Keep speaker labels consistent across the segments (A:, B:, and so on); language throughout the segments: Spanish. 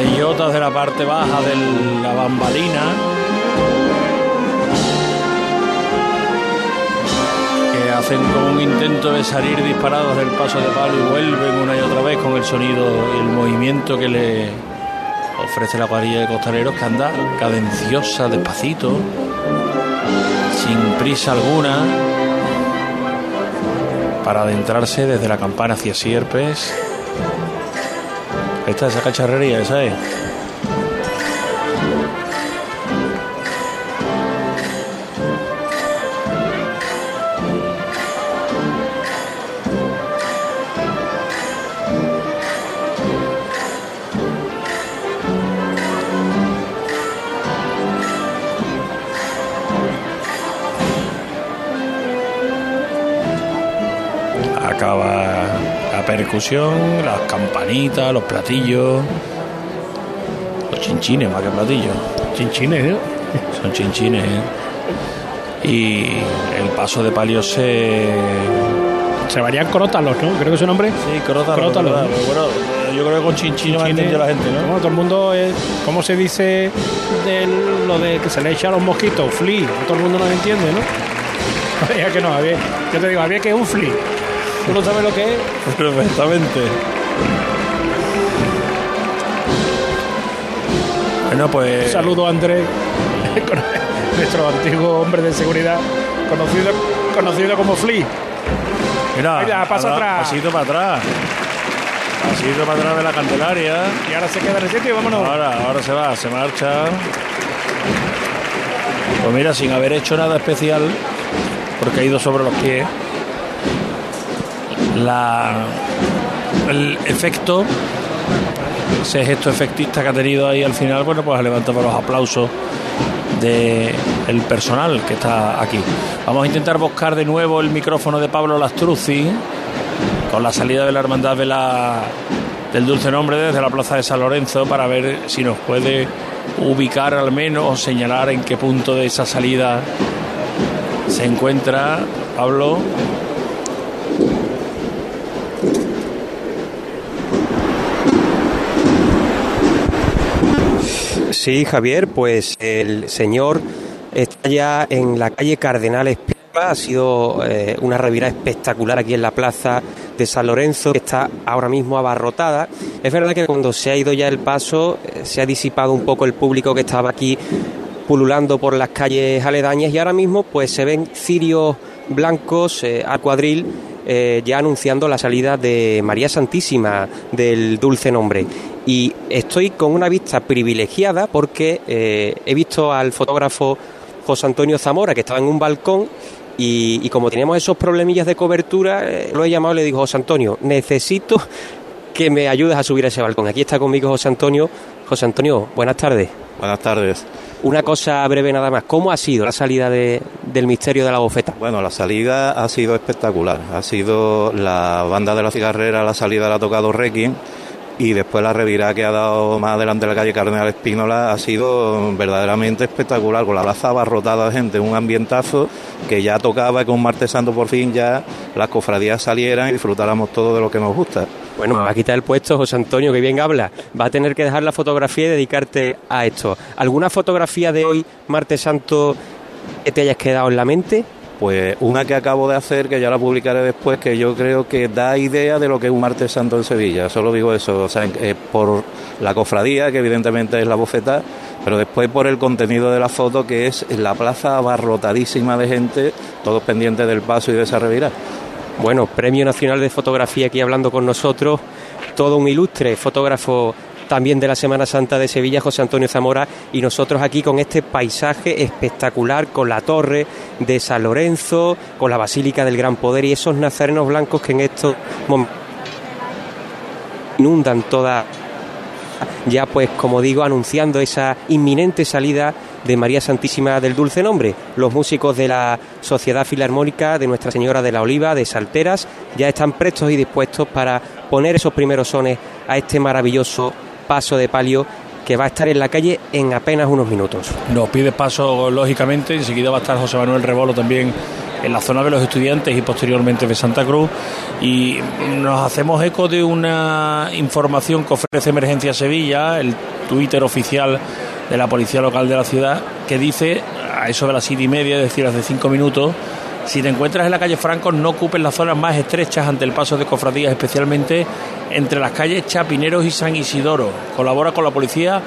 A: De la parte baja de la bambalina. Que hacen como un intento de salir disparados del paso de palo y vuelven una y otra vez con el sonido y el movimiento que le ofrece la cuadrilla de costaleros que anda cadenciosa, despacito, sin prisa alguna, para adentrarse desde la campana hacia Sierpes. Esta es esa cacharrería, esa percusión, las campanitas, los platillos, los chinchines más que platillos.
B: Chinchines, ¿eh?
A: Son chinchines. ¿eh? Y el paso de palio se.
B: Se varían crótalos, ¿no? Creo que su nombre.
A: Sí, crótalos.
B: Crótalos.
A: yo creo que con chinchines entender la gente, ¿no?
B: Bueno, todo el mundo, es, ¿cómo se dice de lo de que se le echa a los mosquitos? Flea. Todo el mundo no lo entiende, ¿no? Había que no. Yo te digo, había que es un flea. ¿Tú no sabes lo que es?
A: Perfectamente. Bueno,
B: Un
A: pues.
B: saludo a Andrés, nuestro antiguo hombre de seguridad, conocido, conocido como Flea.
A: Mira,
B: Mira, pasa
A: ahora,
B: atrás.
A: Pasito para atrás. Pasito para atrás de la Candelaria.
B: Y ahora se queda en el sitio y vámonos.
A: Ahora, ahora se va, se marcha. Pues mira, sin haber hecho nada especial, porque ha ido sobre los pies, la, el efecto, ese gesto efectista que ha tenido ahí al final, bueno, pues ha levantado los aplausos del personal que está aquí. Vamos a intentar buscar de nuevo el micrófono de Pablo Lastruzzi con la salida de la hermandad de la, del Dulce Nombre desde la plaza de San Lorenzo para ver si nos puede ubicar al menos o señalar en qué punto de esa salida se encuentra Pablo.
C: Sí, Javier, pues el señor está ya en la calle Cardenales Piedra. Ha sido eh, una revirada espectacular aquí en la plaza de San Lorenzo, que está ahora mismo abarrotada. Es verdad que cuando se ha ido ya el paso, eh, se ha disipado un poco el público que estaba aquí pululando por las calles aledañas y ahora mismo pues se ven cirios blancos eh, al cuadril ya anunciando la salida de María Santísima del Dulce Nombre. Y estoy con una vista privilegiada porque eh, he visto al fotógrafo José Antonio Zamora que estaba en un balcón y, y como teníamos esos problemillas de cobertura, eh, lo he llamado y le digo, José Antonio, necesito que me ayudes a subir a ese balcón. Aquí está conmigo José Antonio. José Antonio, buenas tardes.
D: Buenas tardes.
C: Una cosa breve nada más. ¿Cómo ha sido la salida de- del misterio de la bofeta?
D: Bueno, la salida ha sido espectacular. Ha sido la banda de la cigarrera, la salida la ha tocado Requiem y después la revirada que ha dado más adelante la calle Cardenal Espínola ha sido verdaderamente espectacular, con la plaza abarrotada de gente, un ambientazo que ya tocaba que un martes santo por fin ya las cofradías salieran y disfrutáramos todo de lo que nos gusta.
C: Bueno, me va a quitar el puesto José Antonio, que bien habla. Va a tener que dejar la fotografía y dedicarte a esto. ¿Alguna fotografía de hoy, martes santo, que te hayas quedado en la mente?
D: Pues una que acabo de hacer, que ya la publicaré después, que yo creo que da idea de lo que es un martes santo en Sevilla. Solo digo eso, o sea, eh, por la cofradía, que evidentemente es la bofeta, pero después por el contenido de la foto, que es la plaza abarrotadísima de gente, todos pendientes del paso y de esa revirada.
C: Bueno, Premio Nacional de Fotografía aquí hablando con nosotros, todo un ilustre fotógrafo también de la Semana Santa de Sevilla, José Antonio Zamora, y nosotros aquí con este paisaje espectacular, con la torre de San Lorenzo, con la Basílica del Gran Poder y esos nazarenos blancos que en estos inundan toda ya pues como digo anunciando esa inminente salida de María Santísima del Dulce Nombre. Los músicos de la Sociedad Filarmónica de Nuestra Señora de la Oliva de Salteras ya están prestos y dispuestos para poner esos primeros sones a este maravilloso paso de palio que va a estar en la calle en apenas unos minutos.
A: Nos pide paso, lógicamente. Enseguida va a estar José Manuel Rebolo también en la zona de los estudiantes y posteriormente de Santa Cruz. Y nos hacemos eco de una información que ofrece Emergencia Sevilla, el Twitter oficial de la Policía Local de la ciudad, que dice, a eso de las siete y media, es decir, hace cinco minutos, si te encuentras en la calle Franco, no ocupes las zonas más estrechas ante el paso de cofradías, especialmente entre las calles Chapineros y San Isidoro. Colabora con la policía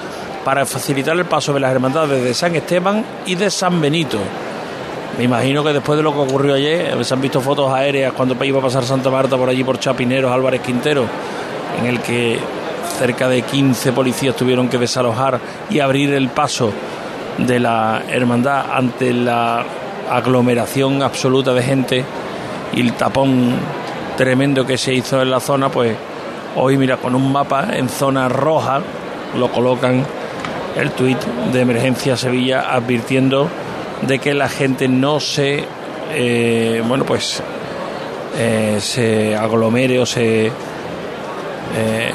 A: para facilitar el paso de las hermandades de San Esteban y de San Benito. Me imagino que después de lo que ocurrió ayer, se han visto fotos aéreas cuando iba a pasar Santa Marta por allí por Chapineros, Álvarez Quintero, en el que cerca de 15 policías tuvieron que desalojar y abrir el paso de la hermandad ante la aglomeración absoluta de gente y el tapón tremendo que se hizo en la zona, pues hoy mira con un mapa en zona roja lo colocan el tuit de emergencia Sevilla advirtiendo de que la gente no se eh, bueno pues eh, se aglomere o se eh,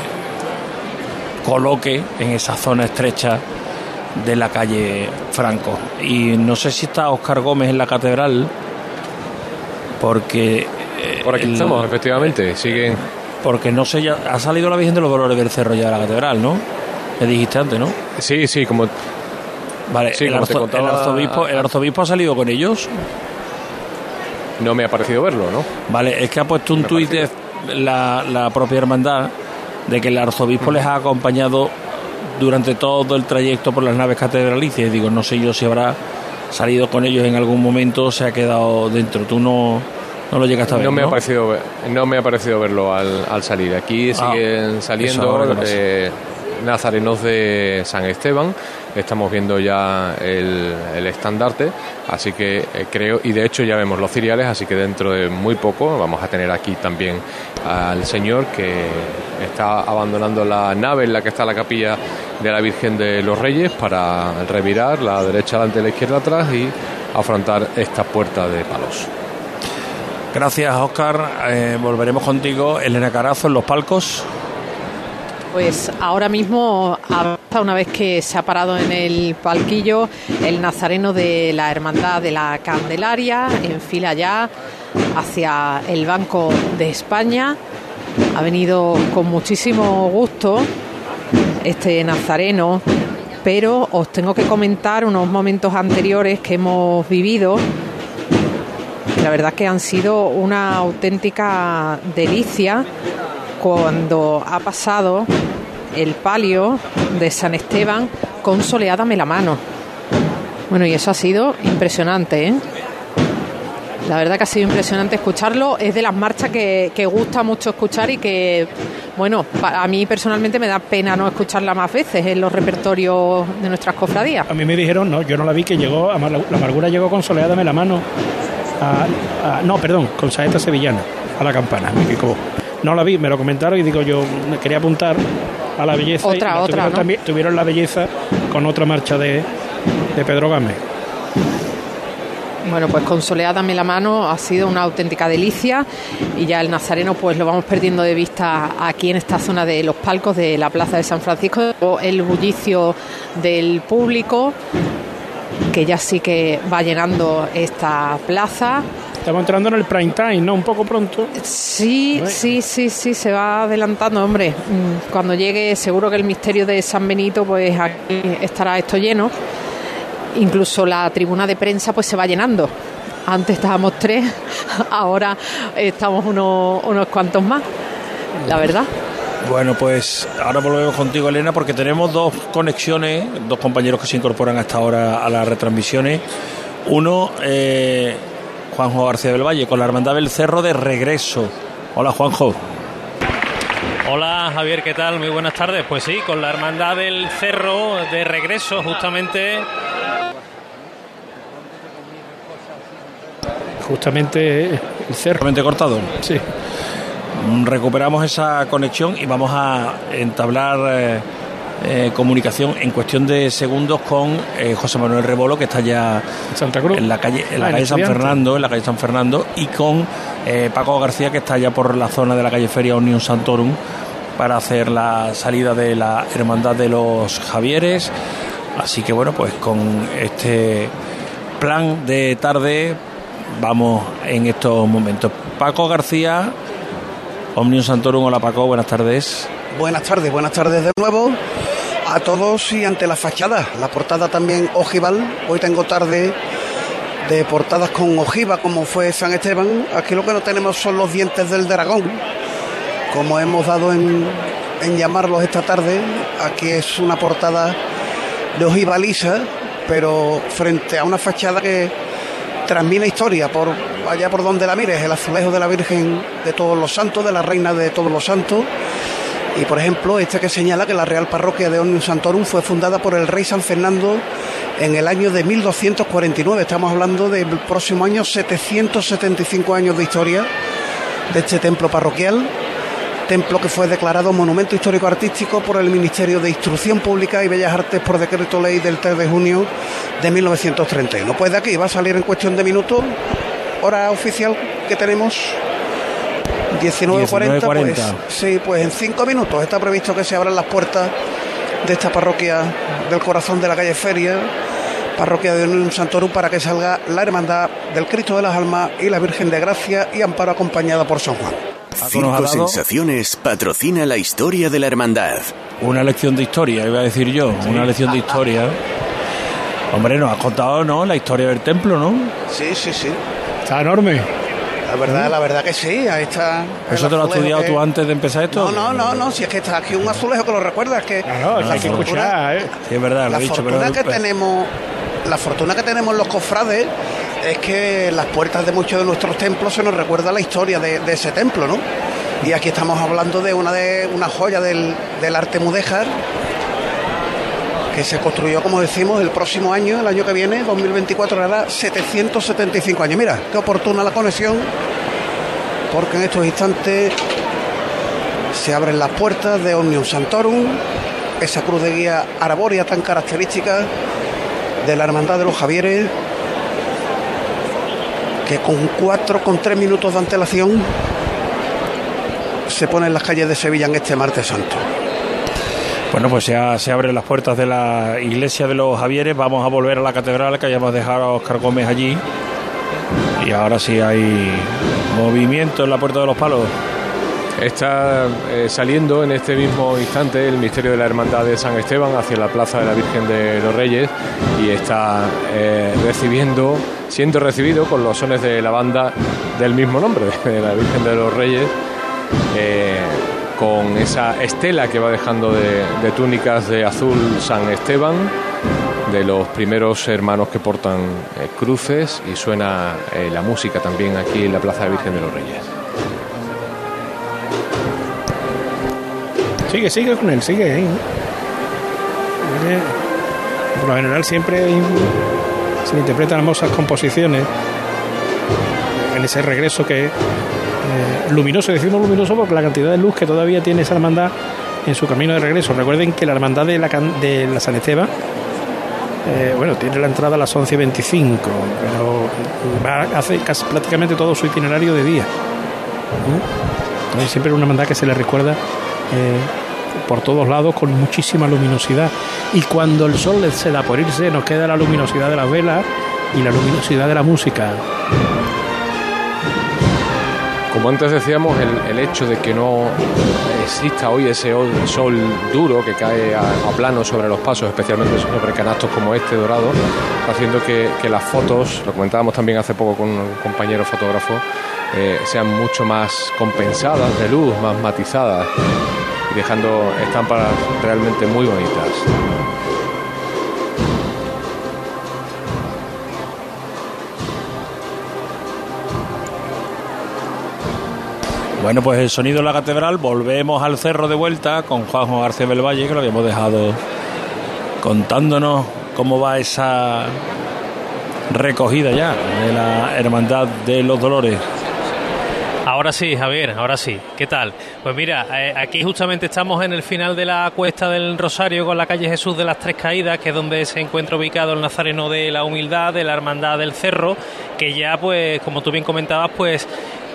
A: coloque en esa zona estrecha de la calle Franco. Y no sé si está Oscar Gómez en la catedral, porque...
E: Eh, Por aquí estamos, efectivamente, siguen...
A: Porque no sé, ya ha salido la Virgen de los Dolores del Cerro ya de la catedral, ¿no? Me dijiste antes, ¿no?
E: Sí, sí, como...
A: Vale, el, arzobispo, ¿el arzobispo ha salido con ellos?
E: No me ha parecido verlo, ¿no?
A: Vale, es que ha puesto un tuit de la, la propia hermandad de que el arzobispo les ha acompañado durante todo el trayecto por las naves catedralicias. Digo, no sé yo si habrá salido con ellos en algún momento o se ha quedado dentro. Tú no, no lo llegaste a ver.
E: No me, Ha, parecido, no me ha parecido verlo al, al salir. Aquí ah, siguen saliendo eh, nazarenos de San Esteban estamos viendo ya el, estandarte, así que eh, creo, y de hecho ya vemos los ciriales, así que dentro de muy poco vamos a tener aquí también al Señor que está abandonando la nave en la que está la capilla de la Virgen de los Reyes para revirar la derecha adelante la izquierda atrás y afrontar esta puerta de palos.
A: Gracias, Oscar. Eh, volveremos contigo. Elena Carazo en los palcos.
F: Pues ahora mismo, una vez que se ha parado en el palquillo, el nazareno de la Hermandad de la Candelaria en fila ya hacia el Banco de España. Ha venido con muchísimo gusto este nazareno, pero os tengo que comentar unos momentos anteriores que hemos vivido. La verdad que han sido una auténtica delicia cuando ha pasado el palio de San Esteban con Soleada la mano. Bueno, y eso ha sido impresionante, ¿eh? La verdad que ha sido impresionante escucharlo. Es de las marchas que, gusta mucho escuchar y que, bueno, a mí personalmente me da pena no escucharla más veces en los repertorios de nuestras cofradías.
B: A mí me dijeron, no, yo no la vi, que llegó, la amargura llegó con Soleada la mano. no, perdón, con Saeta Sevillana, a la campana, me no la vi, me lo comentaron y digo yo me quería apuntar a la belleza.
F: Otra, otra.
B: Tuvieron, también, tuvieron la belleza con otra marcha de, de Pedro Gámez.
F: Bueno, pues con Soleada en la mano ha sido una auténtica delicia y ya el nazareno pues lo vamos perdiendo de vista aquí en esta zona de los palcos de la Plaza de San Francisco, el bullicio del público que ya sí que va llenando esta plaza
B: Estamos entrando en el prime time, ¿no? Un poco pronto.
F: Sí, sí, sí, sí, se va adelantando, hombre. Mm, cuando llegue, seguro que el misterio de San Benito, pues aquí estará esto lleno. Incluso la tribuna de prensa, pues se va llenando. Antes estábamos tres, ahora estamos unos, unos cuantos más, la verdad.
A: Bueno, pues ahora volvemos contigo, Elena, porque tenemos dos conexiones, dos compañeros que se incorporan hasta ahora a las retransmisiones. Uno, eh, Juanjo García del Valle, con la Hermandad del Cerro de regreso. Hola, Juanjo.
G: Hola Javier, ¿qué tal? Muy buenas tardes. Pues sí, con la Hermandad del Cerro de regreso, justamente.
B: Justamente el cerro.
A: cortado.
B: Sí.
A: Recuperamos esa conexión y vamos a entablar. Eh, comunicación en cuestión de segundos con eh, José Manuel Rebolo, que está ya
B: Santa Cruz.
A: en la calle, en la ah, calle San Fernando, en la calle San Fernando, y con eh, Paco García, que está ya por la zona de la calle Feria Unión Santorum, para hacer la salida de la Hermandad de los Javieres. Así que bueno, pues con este plan de tarde vamos en estos momentos. Paco García, Omnium Santorum, hola Paco, buenas tardes.
H: Buenas tardes, buenas tardes de nuevo a todos y ante la fachada, la portada también ojival, hoy tengo tarde de portadas con ojiva como fue San Esteban, aquí lo que no tenemos son los dientes del dragón, como hemos dado en, llamarlos esta tarde, aquí es una portada de ojiva lisa, pero frente a una fachada que transmite historia por allá por donde la mires, el azulejo de la Virgen de todos los santos, de la Reina de todos los santos, y por ejemplo, este que señala que la Real Parroquia de Omnium Santorum fue fundada por el rey San Fernando en el año de 1249. Estamos hablando del próximo año 775 años de historia de este templo parroquial. Templo que fue declarado Monumento Histórico Artístico por el Ministerio de Instrucción Pública y Bellas Artes por decreto ley del 3 de junio de 1931. Pues de aquí va a salir en cuestión de minutos, hora oficial que tenemos 19.40, pues sí, pues en cinco minutos está previsto que se abran las puertas de esta parroquia del corazón de la calle Feria, parroquia de un Santorum, para que salga la hermandad del Cristo de las Almas y la Virgen de Gracia y Amparo acompañada por San Juan.
I: Cinco Sensaciones patrocina la historia de la hermandad.
A: Una lección de historia, iba a decir yo, una lección de historia. Hombre, nos has contado, ¿no? La historia del templo, ¿no?
H: Sí, sí, sí.
B: Está enorme.
H: La verdad, la verdad que sí, ahí está.
A: ¿Eso te lo has estudiado tú antes de empezar esto?
H: No, no, no, no, si es que está aquí un azulejo que lo recuerdas, que
B: claro, hay que escuchar, ¿eh?
A: Sí, es verdad, lo
H: la
A: he dicho,
H: fortuna
A: pero
H: que tenemos, la fortuna que tenemos los cofrades es que las puertas de muchos de nuestros templos se nos recuerda la historia de, de ese templo, ¿no? Y aquí estamos hablando de una de una joya del, del arte mudéjar que se construyó, como decimos, el próximo año, el año que viene, 2024, hará 775 años. Mira, qué oportuna la conexión, porque en estos instantes se abren las puertas de Omnium Santorum, esa cruz de guía arbórea tan característica de la Hermandad de los Javieres, que con cuatro, con tres minutos de antelación se pone en las calles de Sevilla en este martes santo.
A: Bueno, pues ya se abren las puertas de la iglesia de los Javieres. Vamos a volver a la catedral que hayamos dejado a Oscar Gómez allí. Y ahora sí hay movimiento en la puerta de los palos.
E: Está eh, saliendo en este mismo instante el misterio de la Hermandad de San Esteban hacia la Plaza de la Virgen de los Reyes y está eh, recibiendo, siendo recibido con los sones de la banda del mismo nombre, de la Virgen de los Reyes. Eh, con esa estela que va dejando de, túnicas de azul San Esteban, de los primeros hermanos que portan eh, cruces y suena eh, la música también aquí en la Plaza de Virgen de los Reyes.
B: Sigue, sigue con él, sigue. ¿eh? Por lo general siempre se interpretan hermosas composiciones en ese regreso que eh, luminoso, decimos luminoso porque la cantidad de luz que todavía tiene esa hermandad en su camino de regreso. Recuerden que la hermandad de la, de la San Esteban, eh, bueno, tiene la entrada a las 11.25, pero hace casi prácticamente todo su itinerario de día. Siempre una hermandad que se le recuerda eh, por todos lados con muchísima luminosidad. Y cuando el sol se da por irse, nos queda la luminosidad de las velas y la luminosidad de la música.
E: Como antes decíamos, el, hecho de que no exista hoy ese sol duro que cae a, plano sobre los pasos, especialmente sobre canastos como este dorado, haciendo que, que las fotos, lo comentábamos también hace poco con un compañero fotógrafo, eh, sean mucho más compensadas de luz, más matizadas y dejando estampas realmente muy bonitas.
A: Bueno, pues el sonido de la catedral, volvemos al cerro de vuelta con Juanjo García del Valle, que lo habíamos dejado contándonos cómo va esa recogida ya de la Hermandad de los Dolores.
G: Ahora sí, Javier, ahora sí. ¿Qué tal? Pues mira, eh, aquí justamente estamos en el final de la cuesta del Rosario con la calle Jesús de las Tres Caídas, que es donde se encuentra ubicado el Nazareno de la Humildad, de la Hermandad del Cerro, que ya, pues, como tú bien comentabas, pues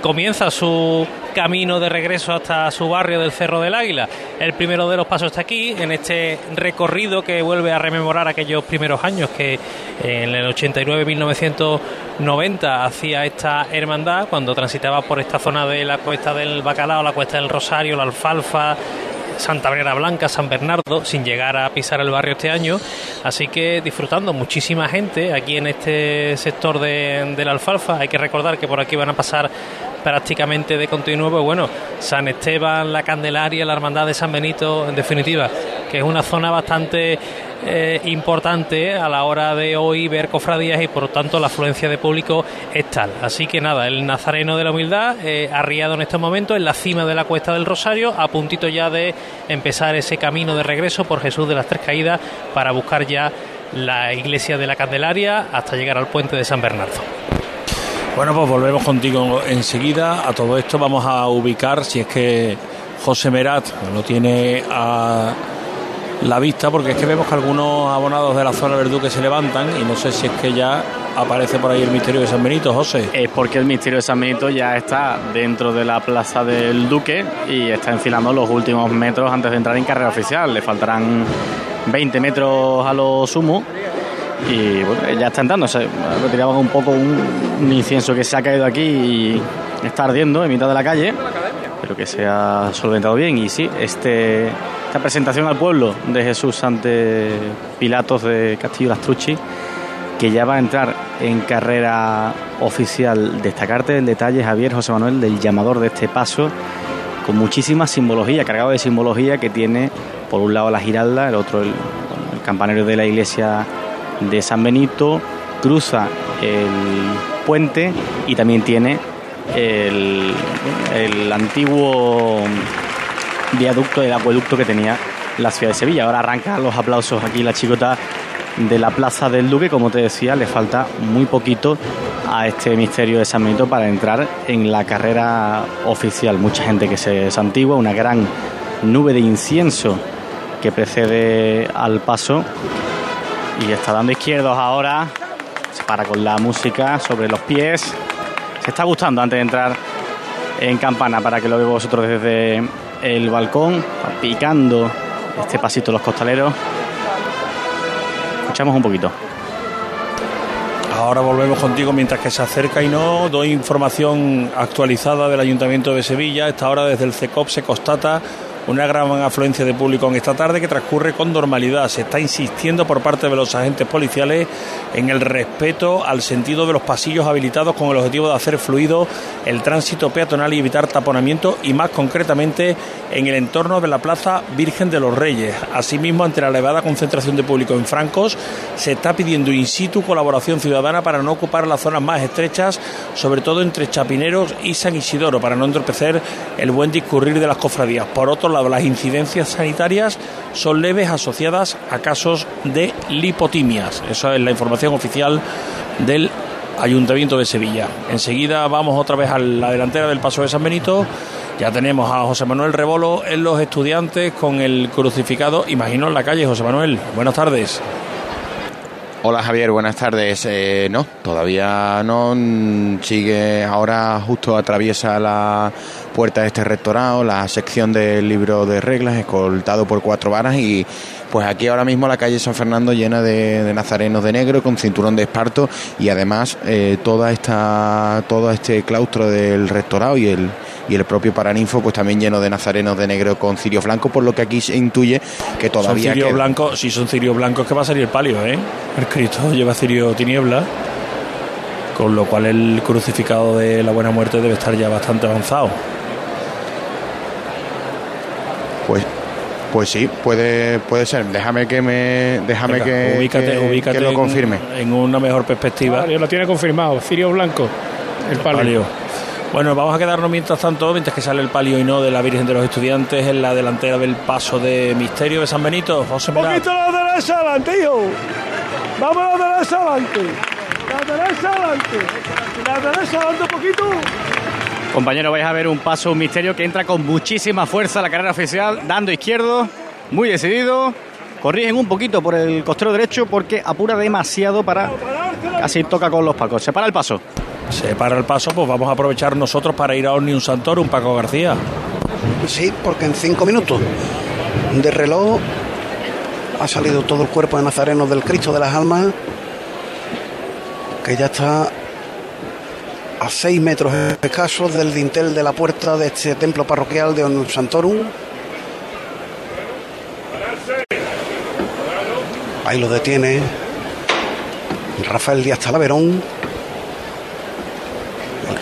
G: comienza su camino de regreso hasta su barrio del Cerro del Águila. El primero de los pasos está aquí, en este recorrido que vuelve a rememorar aquellos primeros años que en el 89-1990 hacía esta hermandad cuando transitaba por esta zona de la cuesta del Bacalao, la cuesta del Rosario, la Alfalfa, Santa María Blanca, San Bernardo, sin llegar a pisar el barrio este año. Así que disfrutando muchísima gente aquí en este sector de, la alfalfa. Hay que recordar que por aquí van a pasar prácticamente de continuo, pues bueno, San Esteban, la Candelaria, la Hermandad de San Benito, en definitiva, que es una zona bastante eh, importante a la hora de hoy ver cofradías y por lo tanto la afluencia de público es tal. Así que nada, el Nazareno de la Humildad, eh, arriado en este momento en la cima de la Cuesta del Rosario, a puntito ya de empezar ese camino de regreso por Jesús de las Tres Caídas para buscar ya la iglesia de la Candelaria hasta llegar al puente de San Bernardo.
A: Bueno, pues volvemos contigo enseguida. A todo esto vamos a ubicar, si es que José Merat lo tiene a la vista, porque es que vemos que algunos abonados de la zona del Duque se levantan y no sé si es que ya aparece por ahí el misterio de San Benito, José.
J: Es porque el misterio de San Benito ya está dentro de la plaza del Duque y está enfilando los últimos metros antes de entrar en carrera oficial. Le faltarán 20 metros a lo sumo y bueno, ya está entrando. Se retiraban un poco un, incienso que se ha caído aquí y está ardiendo en mitad de la calle, pero que se ha solventado bien. Y sí, este, esta presentación al pueblo de Jesús ante Pilatos de Castillo Lastrucci, que ya va a entrar en carrera oficial. Destacarte el detalle, Javier José Manuel, del llamador de este paso, con muchísima simbología, cargado de simbología que tiene por un lado la giralda, el otro el, el campanario de la iglesia de San Benito, cruza el puente y también tiene el, antiguo viaducto del acueducto que tenía la ciudad de Sevilla. Ahora arranca los aplausos aquí la chicota de la Plaza del Duque. Como te decía, le falta muy poquito a este misterio de San Benito para entrar en la carrera oficial. Mucha gente que se santigua, una gran nube de incienso que precede al paso y está dando izquierdos ahora. Se para con la música sobre los pies. Se está gustando antes de entrar en campana para que lo veáis vosotros desde el balcón, picando este pasito los costaleros. Escuchamos un poquito.
A: Ahora volvemos contigo mientras que se acerca y no doy información actualizada del Ayuntamiento de Sevilla. Esta hora desde el CECOP se constata una gran afluencia de público en esta tarde que transcurre con normalidad. Se está insistiendo por parte de los agentes policiales en el respeto al sentido de los pasillos habilitados con el objetivo de hacer fluido el tránsito peatonal y evitar taponamiento y más concretamente en el entorno de la Plaza Virgen de los Reyes. Asimismo, ante la elevada concentración de público en Francos, se está pidiendo in situ colaboración ciudadana para no ocupar las zonas más estrechas, sobre todo entre Chapineros y San Isidoro, para no entorpecer el buen discurrir de las cofradías. Por otro las incidencias sanitarias son leves asociadas a casos de lipotimias. Esa es la información oficial del Ayuntamiento de Sevilla. Enseguida vamos otra vez a la delantera del Paso de San Benito. Ya tenemos a José Manuel Rebolo en los estudiantes con el crucificado, imagino, en la calle. José Manuel, buenas tardes.
K: Hola Javier, buenas tardes. Eh, no, todavía no. Sigue ahora justo atraviesa la puerta de este rectorado, la sección del libro de reglas, escoltado por cuatro varas y pues aquí ahora mismo la calle San Fernando llena de, nazarenos de negro con cinturón de esparto y además eh, toda esta todo este claustro del rectorado y el y el propio Paraninfo pues también lleno de nazarenos de negro con cirio blanco, por lo que aquí se intuye que todavía...
A: Son cirio blanco, si son cirio blancos que va a salir el palio, ¿eh? El Cristo lleva cirio tiniebla, con lo cual el crucificado de la buena muerte debe estar ya bastante avanzado.
K: Pues pues sí, puede, puede ser. Déjame que me déjame que, que, lo confirme.
A: En, una mejor perspectiva.
B: lo tiene confirmado. Cirio Blanco, el palio.
A: Bueno, vamos a quedarnos mientras tanto, mientras que sale el palio y no de la Virgen de los Estudiantes en la delantera del paso de Misterio de San Benito. José
L: Un poquito la derecha adelante, hijo. Vamos a la derecha adelante. La derecha adelante. La derecha adelante un poquito.
J: Compañero, vais a ver un paso, un misterio que entra con muchísima fuerza a la carrera oficial, dando izquierdo, muy decidido. Corrigen un poquito por el costero derecho porque apura demasiado para casi toca con los pacos. Se para el paso.
A: Se para el paso, pues vamos a aprovechar nosotros para ir a Omnium Santorum, Paco García.
H: Sí, porque en cinco minutos de reloj ha salido todo el cuerpo de Nazareno del Cristo de las Almas, que ya está a seis metros escasos del dintel de la puerta de este templo parroquial de Omnium Santorum. Ahí lo detiene Rafael Díaz Talaverón,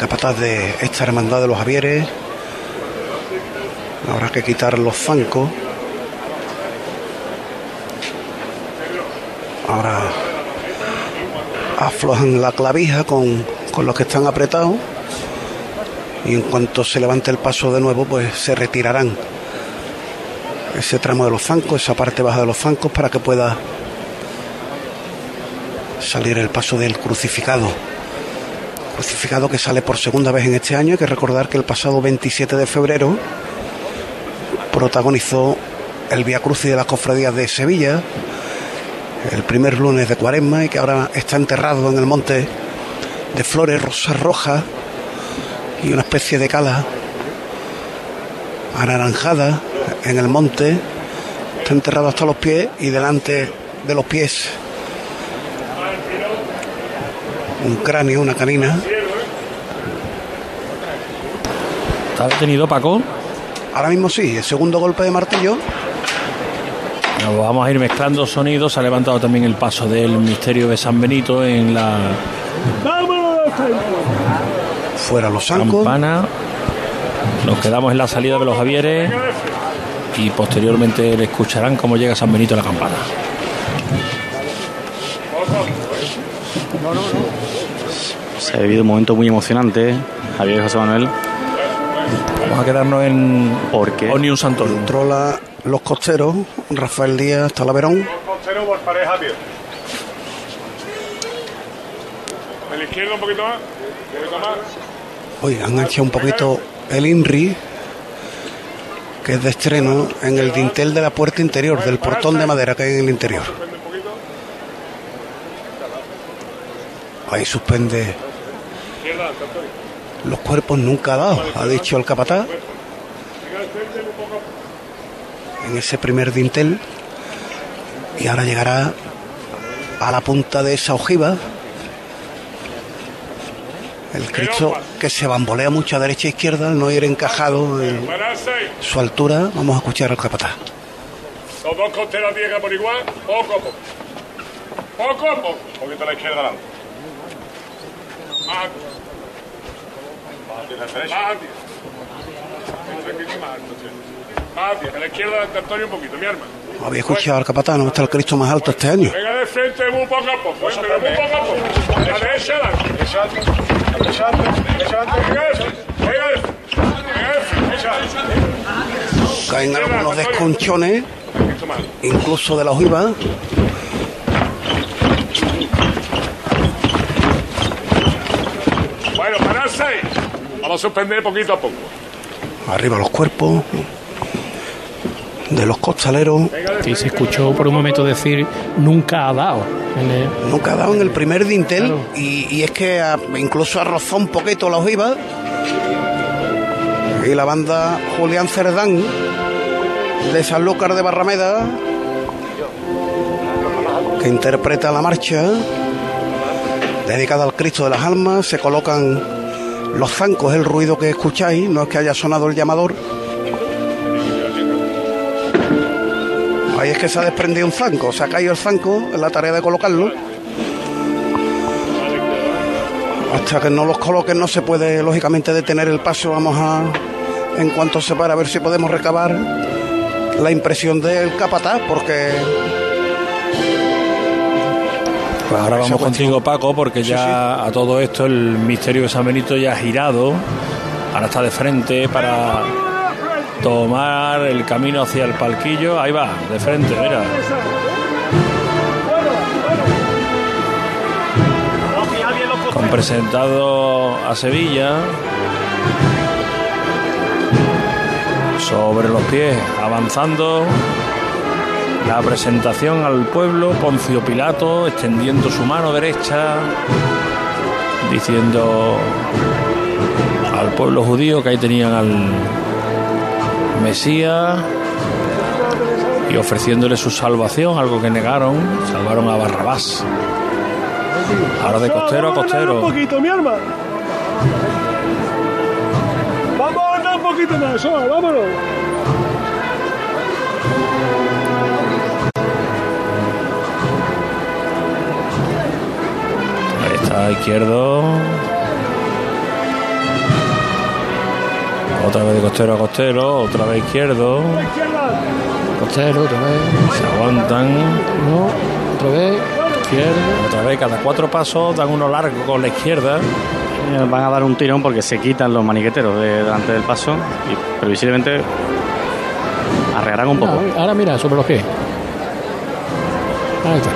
H: capataz de esta hermandad de los Javieres. Habrá que quitar los zancos. Ahora aflojan la clavija con, con los que están apretados y en cuanto se levante el paso de nuevo pues se retirarán ese tramo de los zancos, esa parte baja de los zancos para que pueda salir el paso del crucificado. Crucificado que sale por segunda vez en este año. Hay que recordar que el pasado 27 de febrero protagonizó el Via Crucis de las Cofradías de Sevilla, el primer lunes de Cuaresma y que ahora está enterrado en el monte de flores rosas rojas y una especie de cala anaranjada en el monte. Está enterrado hasta los pies y delante de los pies un cráneo, una canina.
A: ¿Está detenido Paco?
H: Ahora mismo sí, el segundo golpe de martillo.
A: Nos vamos a ir mezclando sonidos. Ha levantado también el paso del misterio de San Benito en la
H: Fuera los zancos.
A: campana. Nos quedamos en la salida de los Javieres y posteriormente le escucharán cómo llega San Benito a la campana.
J: Se ha vivido un momento muy emocionante, Javier y José Manuel.
A: Vamos a quedarnos en
J: Porque
A: Santorum.
H: Controla los costeros, Rafael Díaz Talaverón.
L: Costero por pareja, tío. De la izquierda un poquito más.
H: Hoy han hecho un poquito el INRI, que es de estreno, en el dintel de la puerta interior, del portón de madera que hay en el interior. Ahí suspende. Los cuerpos nunca dados, ha dicho el capataz. En ese primer dintel. Y ahora llegará a la punta de esa ojiva. El Cristo que se bambolea mucho a derecha e izquierda al no ir encajado en su altura. Vamos a escuchar al capataz.
L: Los dos costeros llegan por igual, poco a poco. Poco a poco. Un poquito a la izquierda adelante. Más. Más hacia. A la izquierda de Antonio un poquito, mi arma.
H: Había escuchado al capataz, no está el Cristo más alto este año.
L: Venga de frente muy poco a poco, ¿eh? pero muy poco a poco. A la derecha. Derecha adelante. Derecha. Venga de frente. Venga de.
H: Caen algunos desconchones, incluso de la ojiva.
L: Bueno, pararse. Vamos a suspender poquito a poco.
H: Arriba los cuerpos de los costaleros.
B: Sí, se escuchó por un momento decir nunca ha dado. En el-
H: Nunca ha dado en el primer dintel y, y es que incluso ha rozado un poquito la ojiva. Y la banda Julián Cerdán de Sanlúcar de Barrameda que interpreta la marcha dedicada al Cristo de las Almas. Se colocan los zancos, el ruido que escucháis, no es que haya sonado el llamador. Ahí es que se ha desprendido un zanco, se ha caído el zanco en la tarea de colocarlo. Hasta que no los coloquen no se puede lógicamente detener el paso. Vamos a, en cuanto se para, a ver si podemos recabar la impresión del capataz, porque
A: Pues ahora vamos contigo, Paco, porque ya a todo esto el misterio de San Benito ya ha girado. Ahora está de frente para tomar el camino hacia el palquillo. Ahí va, de frente, mira. Con presentado a Sevilla. Sobre los pies, avanzando. La presentación al pueblo, Poncio Pilato extendiendo su mano derecha diciendo al pueblo judío que ahí tenían al Mesías y ofreciéndole su salvación, algo que negaron, salvaron a Barrabás. Ahora de costero a costero.
M: Un poquito, mi arma. Vamos a un poquito más, vámonos.
A: Está izquierdo. Otra vez de costero a costero, otra vez izquierdo.
B: Costero, otra vez.
A: Se aguantan.
B: No, otra vez. Izquierda.
A: Otra vez, cada cuatro pasos dan uno largo con la izquierda.
J: Eh, Van a dar un tirón porque se quitan los maniqueteros de delante del paso y previsiblemente arreglarán un poco.
B: Ahora mira, sobre los pies. Ahí está.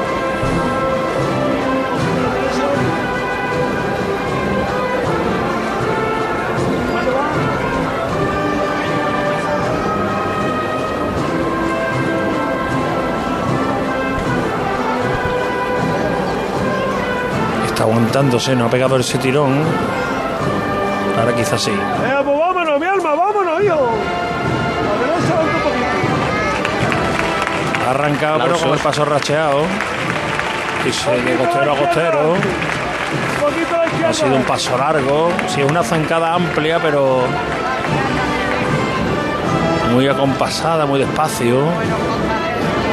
A: Aguantándose, no ha pegado ese tirón. Ahora quizás sí.
M: Eh, pues vámonos, mi alma, vámonos, hijo. Un poquito.
A: Ha arrancado pero con el paso racheado. Y costero a costero.
M: A izquierda.
A: Ha sido un paso largo. Sí, es una zancada amplia, pero muy acompasada, muy despacio.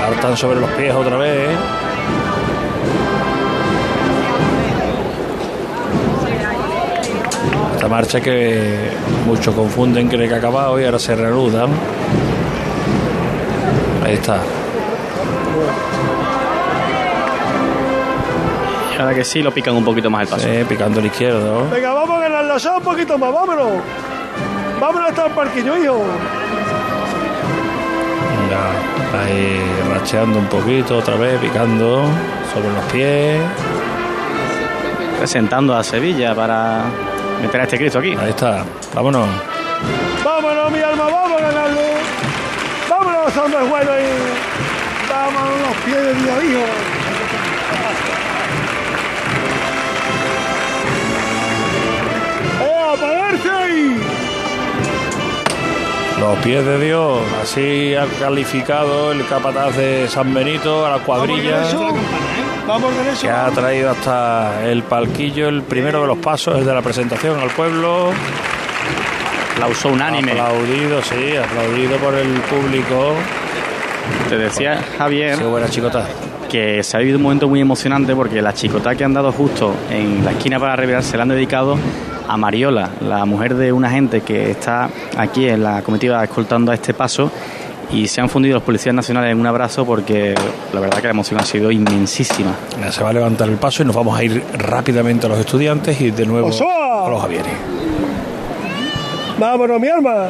A: Ahora están sobre los pies otra vez. Esta marcha que muchos confunden, creen que ha acabado y ahora se reanudan. Ahí está.
J: Y ahora que sí, lo pican un poquito más el paso.
A: Sí, picando el izquierdo.
M: Venga, vamos a ganar la un poquito más, vámonos. Vámonos hasta el parquillo, hijo.
A: Venga, ahí racheando un poquito, otra vez picando sobre los pies.
J: Presentando a Sevilla para meter a este Cristo aquí.
A: Ahí está, vámonos.
M: Vámonos, mi alma, vamos a ganarlo. Vámonos, hombres buenos. Y... Vámonos los pies de Dios, hijo. ¡Eh, a ahí!
A: Los pies de Dios, así ha calificado el capataz de San Benito a la cuadrilla. Que ha traído hasta el palquillo el primero de los pasos, el de la presentación al pueblo.
J: Aplauso unánime.
A: Aplaudido, sí, aplaudido por el público.
J: Te decía Javier
A: Qué buena chicota.
J: que se ha vivido un momento muy emocionante porque la chicota que han dado justo en la esquina para revelar se la han dedicado a Mariola, la mujer de una gente que está aquí en la comitiva escoltando a este paso y se han fundido los policías nacionales en un abrazo porque la verdad que la emoción ha sido inmensísima.
A: Ya Se va a levantar el paso y nos vamos a ir rápidamente a los estudiantes y de nuevo a los Javieres.
M: Vámonos, mi alma.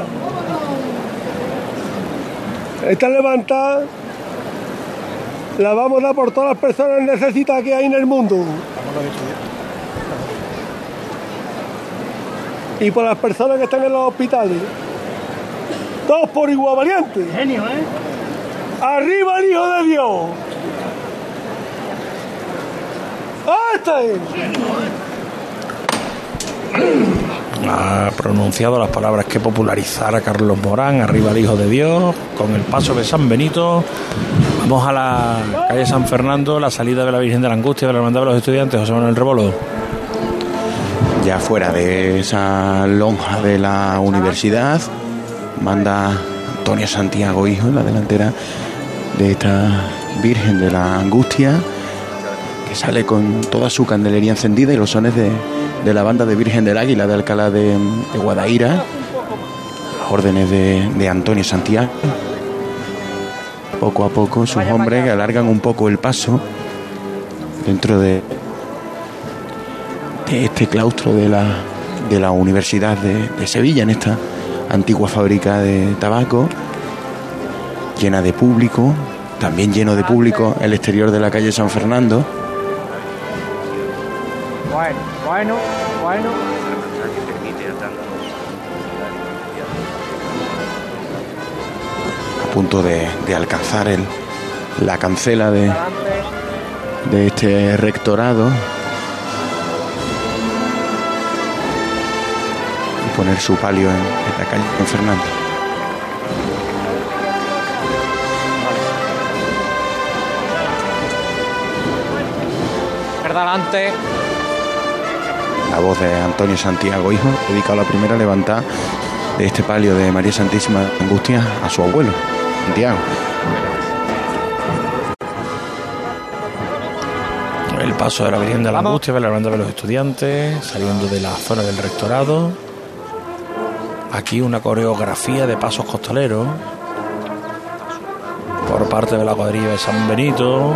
M: Esta levantada la vamos a dar por todas las personas necesitadas que hay en el mundo. Y por las personas que están en los hospitales. Todos por igual variante.
B: Genio, ¿eh?
M: ¡Arriba el Hijo de Dios! ¡Ah, esta es!
A: Ha pronunciado las palabras que popularizara Carlos Morán, arriba el Hijo de Dios, con el paso de San Benito. Vamos a la calle San Fernando, la salida de la Virgen de la Angustia de la Hermandad de los Estudiantes, José Manuel Rebolo.
K: Ya fuera de esa lonja de la universidad, manda Antonio Santiago Hijo en la delantera de esta Virgen de la Angustia, que sale con toda su candelería encendida y los sones de, de la banda de Virgen del Águila de Alcalá de, de Guadaira, las órdenes de, de Antonio Santiago. Poco a poco sus hombres alargan un poco el paso dentro de, de este claustro de la, de la Universidad de, de Sevilla, en esta antigua fábrica de tabaco, llena de público, también lleno de público el exterior de la calle San Fernando.
N: Bueno, bueno, bueno.
K: a punto de, de alcanzar el, la cancela de, de este rectorado. Poner su palio en, la calle con Fernando.
N: Adelante.
K: La voz de Antonio Santiago, hijo, dedicado a la primera levantada de este palio de María Santísima Angustia a su abuelo, Santiago.
A: El paso de la Virgen de la Angustia, la banda de los estudiantes, saliendo de la zona del rectorado. Aquí una coreografía de pasos costaleros por parte de la cuadrilla de San Benito.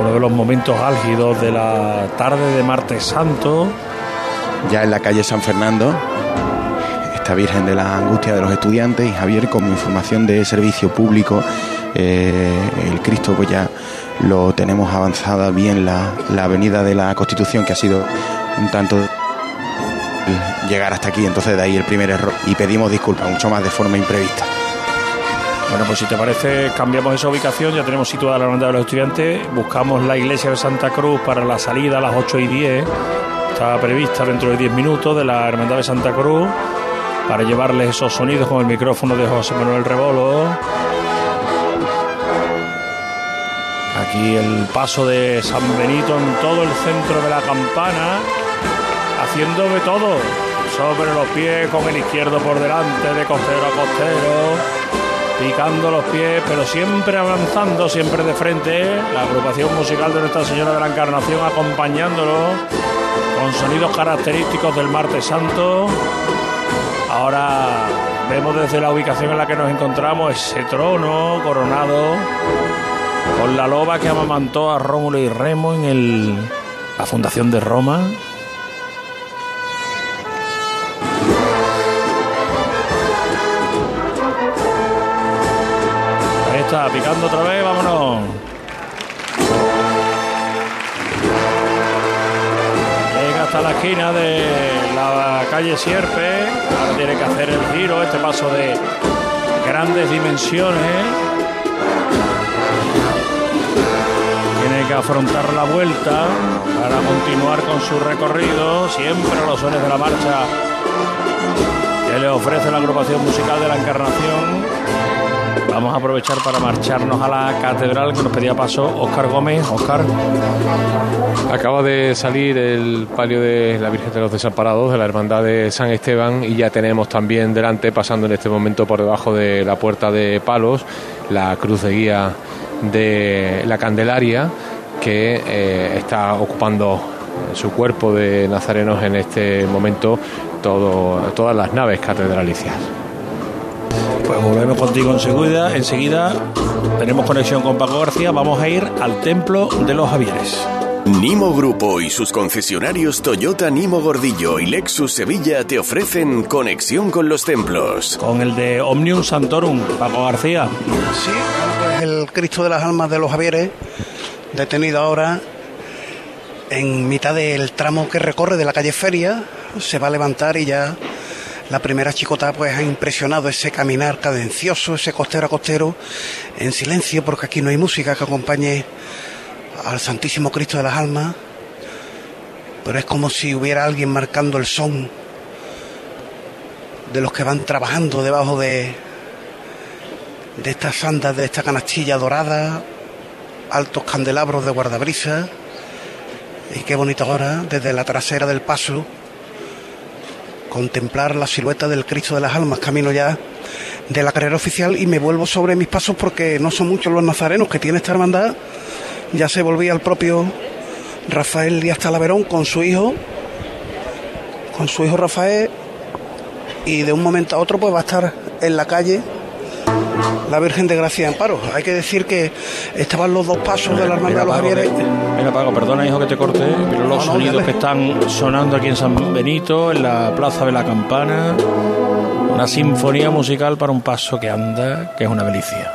A: Uno de los momentos álgidos de la tarde de martes santo.
K: Ya en la calle San Fernando, esta Virgen de la Angustia de los Estudiantes y Javier como información de servicio público, eh, el Cristo pues ya lo tenemos avanzada bien la, la avenida de la Constitución que ha sido un tanto llegar hasta aquí, entonces de ahí el primer error. Y pedimos disculpas mucho más de forma imprevista.
A: Bueno, pues si te parece, cambiamos esa ubicación, ya tenemos situada la hermandad de los estudiantes, buscamos la iglesia de Santa Cruz para la salida a las 8 y 10, está prevista dentro de 10 minutos de la hermandad de Santa Cruz para llevarles esos sonidos con el micrófono de José Manuel Rebolo. Aquí el paso de San Benito en todo el centro de la campana, haciendo de todo, sobre los pies, con el izquierdo por delante, de costero a costero, picando los pies, pero siempre avanzando, siempre de frente. La agrupación musical de Nuestra Señora de la Encarnación acompañándolo con sonidos característicos del Martes Santo. Ahora vemos desde la ubicación en la que nos encontramos ese trono coronado con la loba que amamantó a Rómulo y Remo en el, la fundación de Roma. Picando otra vez, vámonos. Llega hasta la esquina de la calle Sierpe. Ahora tiene que hacer el giro, este paso de grandes dimensiones. Tiene que afrontar la vuelta para continuar con su recorrido, siempre los sones de la marcha que le ofrece la agrupación musical de la Encarnación. Vamos a aprovechar para marcharnos a la catedral que nos pedía paso Óscar Gómez. Óscar.
E: Acaba de salir el palio de la Virgen de los Desamparados de la Hermandad de San Esteban y ya tenemos también delante, pasando en este momento por debajo de la puerta de palos, la cruz de guía de la Candelaria que eh, está ocupando su cuerpo de nazarenos en este momento todas las naves catedralicias.
A: Pues volvemos contigo enseguida. Enseguida tenemos conexión con Paco García. Vamos a ir al templo de los Javieres.
I: Nimo Grupo y sus concesionarios Toyota Nimo Gordillo y Lexus Sevilla te ofrecen conexión con los templos.
A: Con el de Omnium Santorum, Paco García.
H: Sí, el Cristo de las Almas de los Javieres, detenido ahora en mitad del tramo que recorre de la calle Feria, se va a levantar y ya la primera chicota pues ha impresionado ese caminar cadencioso, ese costero a costero, en silencio, porque aquí no hay música que acompañe al Santísimo Cristo de las Almas, pero es como si hubiera alguien marcando el son de los que van trabajando debajo de, de estas andas, de esta canastilla dorada, altos candelabros de guardabrisa, y qué bonito ahora, desde la trasera del paso, contemplar la silueta del Cristo de las Almas, camino ya de la carrera oficial y me vuelvo sobre mis pasos porque no son muchos los nazarenos que tiene esta hermandad. Ya se volvía el propio Rafael Díaz Talaverón con su hijo, con su hijo Rafael, y de un momento a otro pues va a estar en la calle la Virgen de Gracia de Amparo. Hay que decir que estaban los dos pasos de la hermandad de los Javieres.
A: Mira, Paco, perdona, hijo, que te corte, pero los
H: No, no,
A: sonidos
H: dale.
A: que están sonando aquí en San Benito, en la Plaza de la Campana, una sinfonía musical para un paso que anda, que es una delicia.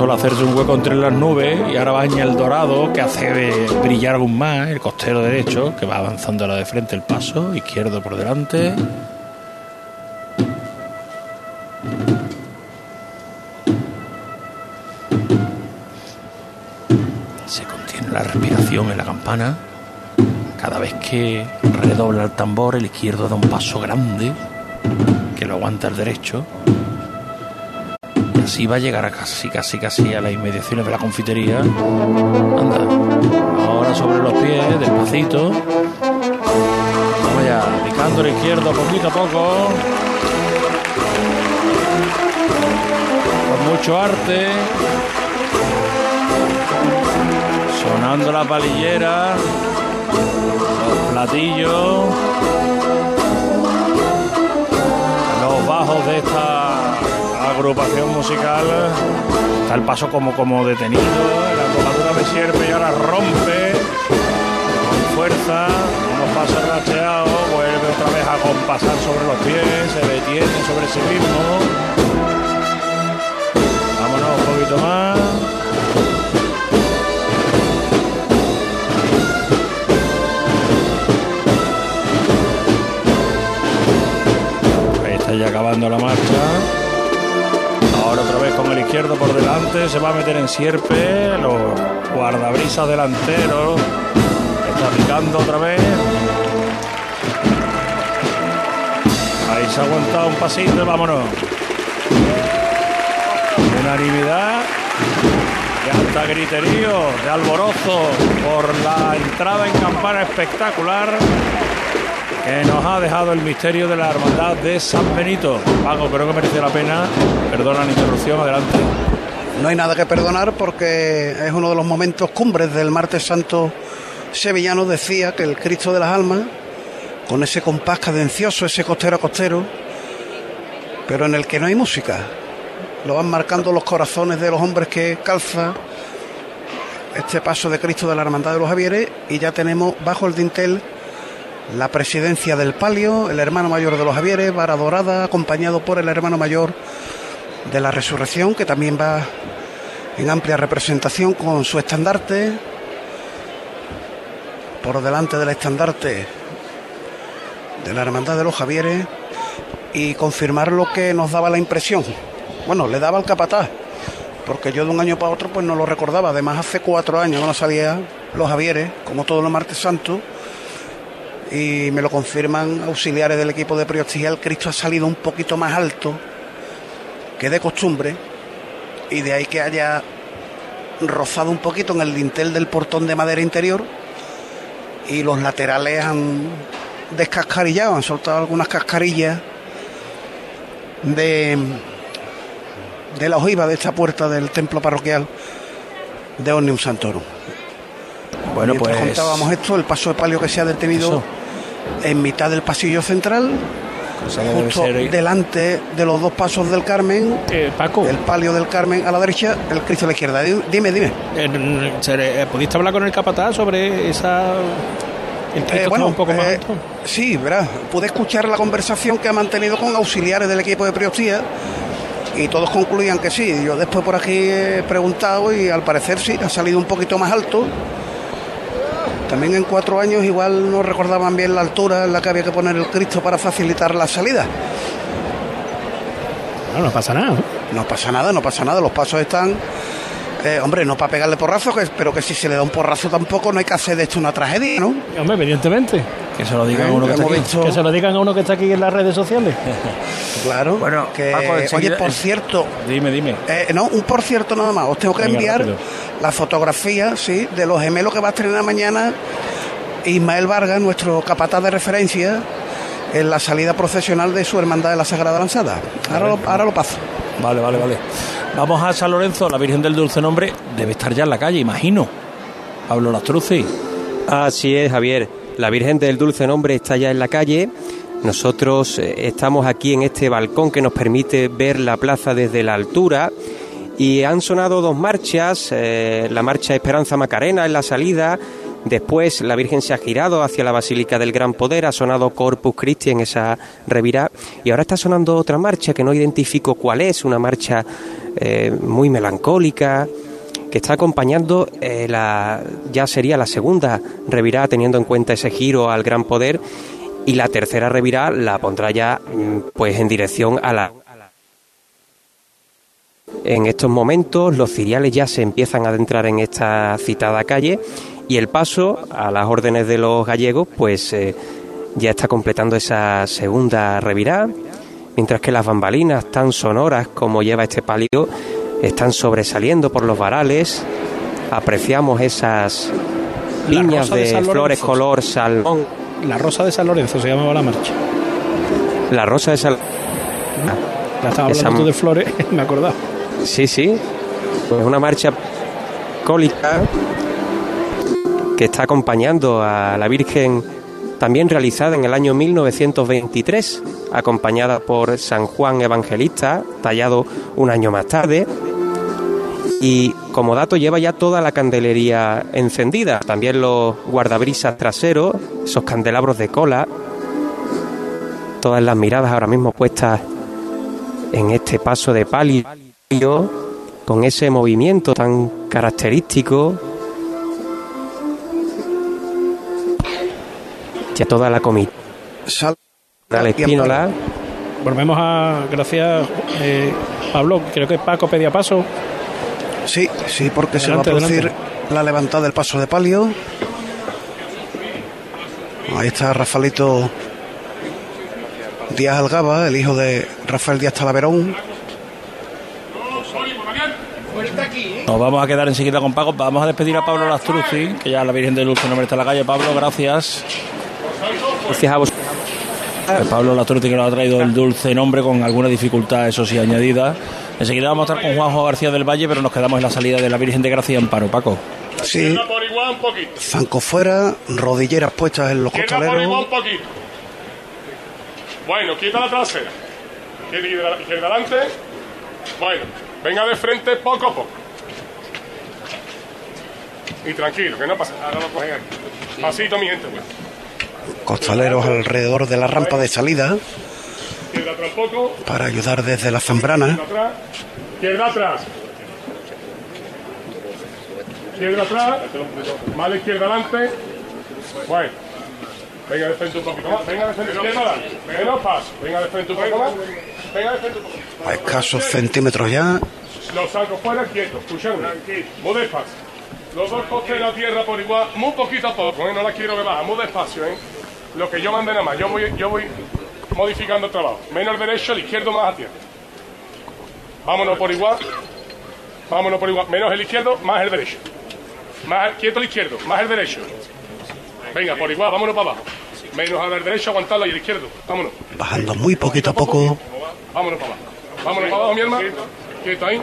A: Sol hacerse un hueco entre las nubes y ahora baña el dorado que hace brillar aún más el costero derecho que va avanzando a la de frente el paso, izquierdo por delante. Se contiene la respiración en la campana. Cada vez que redobla el tambor, el izquierdo da un paso grande que lo aguanta el derecho. Y así va a llegar a casi, casi, casi a las inmediaciones de la confitería. Anda, ahora sobre los pies, despacito. Vamos ya, picando el izquierdo poquito a poco. Con mucho arte. Sonando la palillera. Los platillos. Los bajos de esta agrupación musical. Está el paso como, como detenido. La tomadura de sierpe y ahora rompe. Con fuerza. Unos pasos racheados. Vuelve otra vez a compasar sobre los pies. Se detiene sobre sí mismo. Vámonos un poquito más. Ya acabando la marcha. Ahora otra vez con el izquierdo por delante. Se va a meter en sierpe. Los guardabrisas delanteros. Está picando otra vez. Ahí se ha aguantado un pasito y vámonos. Unanimidad de alta griterío, de alborozo por la entrada en campana espectacular que nos ha dejado el misterio de la hermandad de San Benito. Pago, creo que merece la pena. Perdona la interrupción, adelante.
H: No hay nada que perdonar porque es uno de los momentos cumbres del martes santo sevillano. Decía que el Cristo de las Almas, con ese compás cadencioso, ese costero a costero, pero en el que no hay música. Lo van marcando los corazones de los hombres que calza este paso de Cristo de la Hermandad de los Javieres y ya tenemos bajo el dintel la presidencia del palio, el hermano mayor de los Javieres, vara dorada, acompañado por el hermano mayor de la resurrección, que también va en amplia representación con su estandarte. Por delante del estandarte de la Hermandad de los Javieres y confirmar lo que nos daba la impresión. Bueno, le daba el capataz, porque yo de un año para otro pues no lo recordaba. Además, hace cuatro años no sabía los Javieres, como todos los martes santos, y me lo confirman auxiliares del equipo de Priostía, el Cristo ha salido un poquito más alto que de costumbre y de ahí que haya rozado un poquito en el dintel del portón de madera interior y los laterales han descascarillado, han soltado algunas cascarillas de, de la ojiva de esta puerta del templo parroquial de Omnium Santorum.
A: Bueno,
H: Mientras
A: pues-
H: contábamos esto, el paso de palio que se ha detenido en mitad del pasillo central, justo
A: ¿eh?
H: delante de los dos pasos del Carmen,
B: Paco.
H: el palio del Carmen a la derecha, el Cristo a la izquierda. Di- Dime, dime.
B: Eh, ¿se- eh, ¿Pudiste hablar con el capataz sobre esa... El
H: Eh,
B: estaba un poco más
H: eh,
B: alto?
H: Sí, verás, pude escuchar la conversación que ha mantenido con auxiliares del equipo de Priostía y todos concluían que sí. Yo después por aquí he preguntado y al parecer sí, ha salido un poquito más alto. También en cuatro años igual no recordaban bien la altura en la que había que poner el Cristo para facilitar la salida.
B: No, no pasa nada.
H: No pasa nada, no pasa nada, los pasos están... eh, hombre, no para pegarle porrazo, que, pero que si se le da un porrazo tampoco no hay que hacer de esto una tragedia, ¿no?
B: Hombre, evidentemente.
A: Que se lo digan
H: Eh,
A: a uno que está
H: hemos
A: aquí.
H: visto-
B: Que se lo digan a uno que está aquí en las redes sociales.
H: Claro.
A: Bueno,
H: que,
A: Paco,
H: oye, por cierto,
A: Dime, dime.
H: Eh, no, un por cierto nada más. Os tengo que
A: Venga,
H: enviar
A: rápido.
H: la fotografía, sí, de los gemelos que va a estrenar mañana Ismael Vargas, nuestro capataz de referencia, en la salida procesional de su hermandad de la Sagrada Lanzada. Ahora lo, ahora lo paso.
A: Vale, vale, vale. Vamos a San Lorenzo, la Virgen del Dulce Nombre debe estar ya en la calle, imagino. Pablo Lastruzzi.
C: Así es, Javier. La Virgen del Dulce Nombre está ya en la calle. Nosotros eh, estamos aquí en este balcón que nos permite ver la plaza desde la altura. Y han sonado dos marchas, eh, la marcha Esperanza Macarena en la salida, después la Virgen se ha girado hacia la Basílica del Gran Poder, ha sonado Corpus Christi en esa revirá, y ahora está sonando otra marcha que no identifico cuál es, una marcha eh, muy melancólica, que está acompañando eh, la, ya sería la segunda revirada teniendo en cuenta ese giro al gran poder y la tercera revirada la pondrá ya mm, pues en dirección a la en estos momentos los ciriales ya se empiezan a adentrar en esta citada calle y el paso a las órdenes de los gallegos pues eh, ya está completando esa segunda revirada, mientras que las bambalinas tan sonoras como lleva este palio están sobresaliendo por los varales. Apreciamos esas piñas de, flores color salmón.
B: La rosa de San Lorenzo se llamaba la marcha.
C: La rosa de San
B: Ya estaba hablando de flores, me acordaba.
C: Sí, sí. Es una marcha cólica que está acompañando a la Virgen, también realizada en el año 1923, acompañada por San Juan Evangelista, tallado un año más tarde. Y como dato lleva ya toda la candelería encendida, también los guardabrisas traseros, esos candelabros de cola, todas las miradas ahora mismo puestas en este paso de palio con ese movimiento tan característico. Ya toda la comida. la espínola.
B: Volvemos a. Gracias, eh, Pablo. Creo que Paco pedía paso.
H: Sí, sí, porque se va a producir la levantada del paso de palio. Ahí está Rafaelito Díaz Algaba, el hijo de Rafael Díaz Talaverón.
A: Nos vamos a quedar enseguida con Paco. Vamos a despedir a Pablo Lastruzzi, que ya la Virgen de nombre está en la calle. Pablo, gracias.
C: Gracias a vos.
A: Pablo Lastruzzi que nos ha traído el dulce nombre con alguna dificultad, eso sí, añadida. Enseguida vamos a estar con Juanjo García del Valle, pero nos quedamos en la salida de la Virgen de Gracia en Amparo. Paco.
H: Sí. Zanco fuera, rodilleras puestas en los costaleros.
L: Bueno, quita la trasera. Izquierda adelante. Bueno, venga de frente poco a poco. Y tranquilo, que no pasa nada. Pasito, mi gente. Pues.
H: Costaleros alrededor de la rampa de salida. Para ayudar desde la zambrana.
L: Izquierda atrás. Izquierda atrás. Más izquierda adelante. Bueno. Venga de frente un poquito más. Venga de frente. Izquierda adelante. Venga de frente un poquito más. Venga de frente un poquito.
H: A escasos centímetros ya.
L: Los saco fuera quietos. Escuchadme. Muy despacio. Los dos costes la tierra por igual, muy poquito a poco, no la quiero que baja, muy despacio, ¿eh? Lo que yo mande nada más, yo voy, yo voy modificando el trabajo. Menos el derecho, el izquierdo más a tierra. Vámonos por igual. Vámonos por igual. Menos el izquierdo, más el derecho. Más quieto el izquierdo, más el derecho. Venga, por igual, vámonos para abajo. Menos al derecho, aguantarlo y el izquierdo. Vámonos.
H: Bajando muy poquito a poco.
L: Vámonos para abajo. Vámonos para abajo, mi hermano. Quieto ahí.